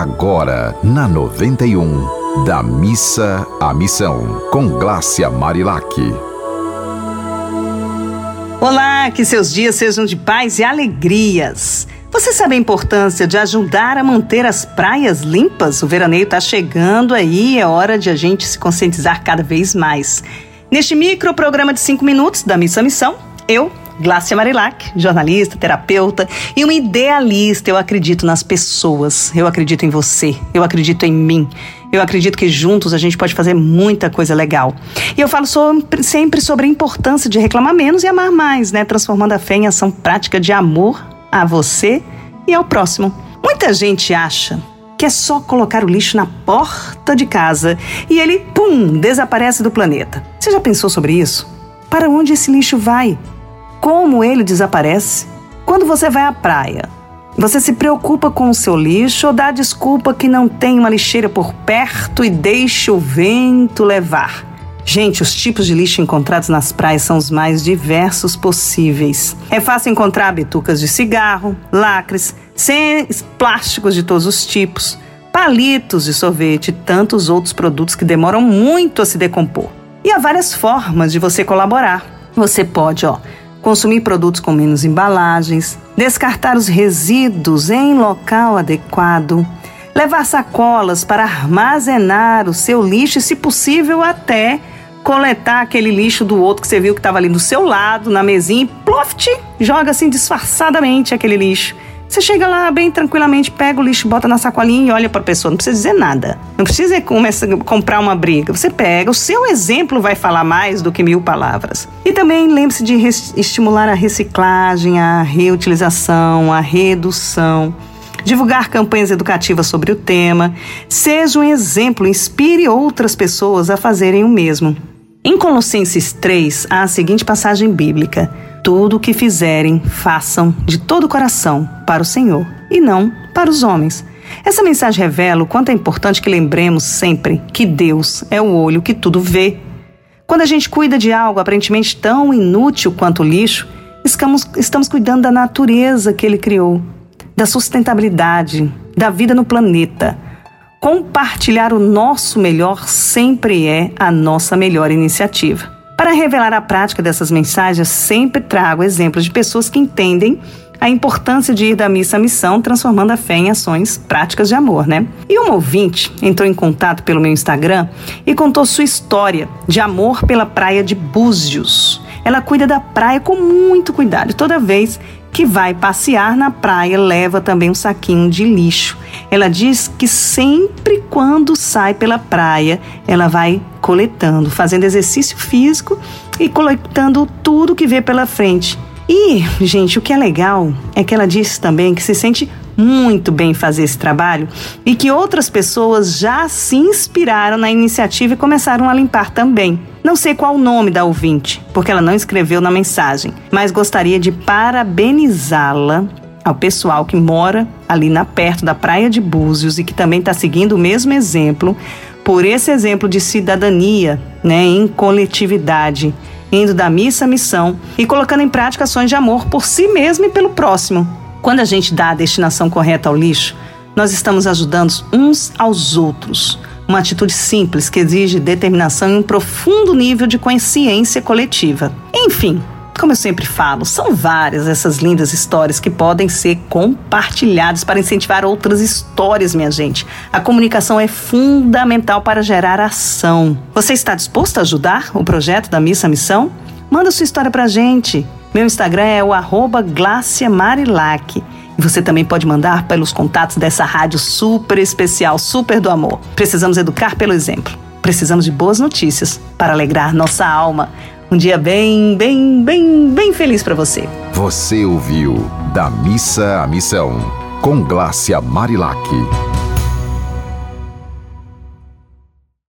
agora na 91, da missa à missão, com Glácia Marilac. Olá, que seus dias sejam de paz e alegrias. Você sabe a importância de ajudar a manter as praias limpas? O veraneio está chegando aí, é hora de a gente se conscientizar cada vez mais. Neste micro programa de 5 minutos da Missa Missão, eu, Glácia Marilac, jornalista, terapeuta e uma idealista. Eu acredito nas pessoas, eu acredito em você, eu acredito em mim. Eu acredito que juntos a gente pode fazer muita coisa legal. E eu falo sobre, sempre sobre a importância de reclamar menos e amar mais, né? Transformando a fé em ação prática de amor a você e ao próximo. Muita gente acha que é só colocar o lixo na porta de casa e ele, pum, desaparece do planeta. Você já pensou sobre isso? Para onde esse lixo vai? Como ele desaparece. Quando você vai à praia, você se preocupa com o seu lixo ou dá desculpa que não tem uma lixeira por perto e deixa o vento levar? Gente, os tipos de lixo encontrados nas praias são os mais diversos possíveis. É fácil encontrar bitucas de cigarro, lacres, plásticos de todos os tipos, palitos de sorvete e tantos outros produtos que demoram muito a se decompor. E há várias formas de você colaborar. Você pode, ó, consumir produtos com menos embalagens, descartar os resíduos em local adequado, levar sacolas para armazenar o seu lixo e, se possível, até coletar aquele lixo do outro que você viu que estava ali do seu lado, na mesinha, e ploft, joga assim disfarçadamente aquele lixo. Você chega lá bem tranquilamente, pega o lixo, bota na sacolinha e olha para a pessoa. Não precisa dizer nada. Não precisa começar, comprar uma briga. Você pega, o seu exemplo vai falar mais do que mil palavras. E também lembre-se de estimular a reciclagem, a reutilização, a redução divulgar campanhas educativas sobre o tema, seja um exemplo, inspire outras pessoas a fazerem o mesmo. Em Colossenses 3, há a seguinte passagem bíblica: tudo o que fizerem, façam de todo o coração para o Senhor e não para os homens. Essa mensagem revela o quanto é importante que lembremos sempre que Deus é o olho que tudo vê. Quando a gente cuida de algo aparentemente tão inútil quanto o lixo, estamos, estamos cuidando da natureza que Ele criou, da sustentabilidade, da vida no planeta. Compartilhar o nosso melhor sempre é a nossa melhor iniciativa. Para revelar a prática dessas mensagens, sempre trago exemplos de pessoas que entendem a importância de ir da missa à missão, transformando a fé em ações práticas de amor, né? E uma ouvinte entrou em contato pelo meu Instagram e contou sua história de amor pela praia de Búzios. Ela cuida da praia com muito cuidado toda vez que vai passear na praia leva também um saquinho de lixo. Ela diz que sempre quando sai pela praia, ela vai coletando, fazendo exercício físico e coletando tudo que vê pela frente. E, gente, o que é legal é que ela disse também que se sente muito bem fazer esse trabalho e que outras pessoas já se inspiraram na iniciativa e começaram a limpar também. Não sei qual o nome da ouvinte, porque ela não escreveu na mensagem, mas gostaria de parabenizá-la ao pessoal que mora ali na perto da Praia de Búzios e que também está seguindo o mesmo exemplo, por esse exemplo de cidadania, né, em coletividade, indo da missa à missão e colocando em prática ações de amor por si mesmo e pelo próximo. Quando a gente dá a destinação correta ao lixo, nós estamos ajudando uns aos outros. Uma atitude simples que exige determinação e um profundo nível de consciência coletiva. Enfim, como eu sempre falo, são várias essas lindas histórias que podem ser compartilhadas para incentivar outras histórias, minha gente. A comunicação é fundamental para gerar ação. Você está disposto a ajudar o projeto da Missa Missão? Manda sua história para a gente. Meu Instagram é o arroba Marilac. E você também pode mandar pelos contatos dessa rádio super especial, super do amor. Precisamos educar pelo exemplo. Precisamos de boas notícias para alegrar nossa alma. Um dia bem, bem, bem, bem feliz para você. Você ouviu Da Missa à Missão, com Glácia Marilac.